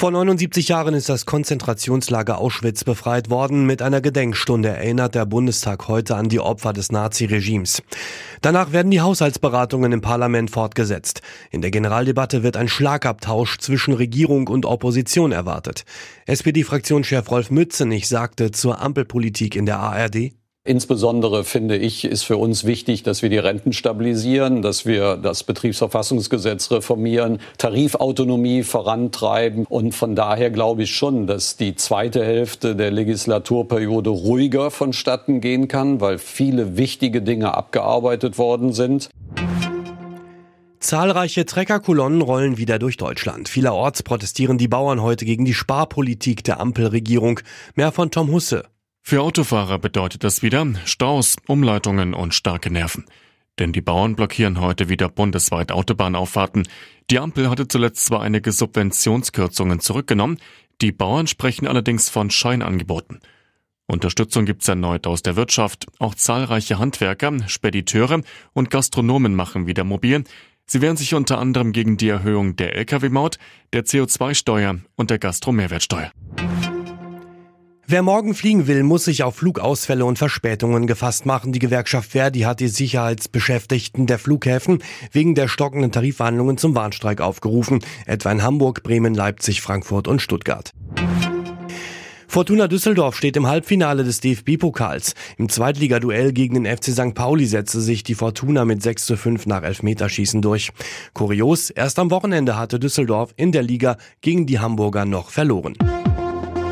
Vor 79 Jahren ist das Konzentrationslager Auschwitz befreit worden. Mit einer Gedenkstunde erinnert der Bundestag heute an die Opfer des Naziregimes. Danach werden die Haushaltsberatungen im Parlament fortgesetzt. In der Generaldebatte wird ein Schlagabtausch zwischen Regierung und Opposition erwartet. SPD-Fraktionschef Rolf Mützenich sagte zur Ampelpolitik in der ARD. Insbesondere finde ich, ist für uns wichtig, dass wir die Renten stabilisieren, dass wir das Betriebsverfassungsgesetz reformieren, Tarifautonomie vorantreiben. Und von daher glaube ich schon, dass die zweite Hälfte der Legislaturperiode ruhiger vonstatten gehen kann, weil viele wichtige Dinge abgearbeitet worden sind. Zahlreiche Treckerkolonnen rollen wieder durch Deutschland. Vielerorts protestieren die Bauern heute gegen die Sparpolitik der Ampelregierung. Mehr von Tom Husse. Für Autofahrer bedeutet das wieder Staus, Umleitungen und starke Nerven. Denn die Bauern blockieren heute wieder bundesweit Autobahnauffahrten. Die Ampel hatte zuletzt zwar einige Subventionskürzungen zurückgenommen, die Bauern sprechen allerdings von Scheinangeboten. Unterstützung gibt's erneut aus der Wirtschaft. Auch zahlreiche Handwerker, Spediteure und Gastronomen machen wieder mobil. Sie wehren sich unter anderem gegen die Erhöhung der Lkw-Maut, der CO2-Steuer und der Gastromehrwertsteuer. Wer morgen fliegen will, muss sich auf Flugausfälle und Verspätungen gefasst machen. Die Gewerkschaft Verdi hat die Sicherheitsbeschäftigten der Flughäfen wegen der stockenden Tarifverhandlungen zum Warnstreik aufgerufen, etwa in Hamburg, Bremen, Leipzig, Frankfurt und Stuttgart. Fortuna Düsseldorf steht im Halbfinale des DFB-Pokals. Im Zweitligaduell gegen den FC St. Pauli setzte sich die Fortuna mit 6 zu 5 nach Elfmeterschießen durch. Kurios, erst am Wochenende hatte Düsseldorf in der Liga gegen die Hamburger noch verloren.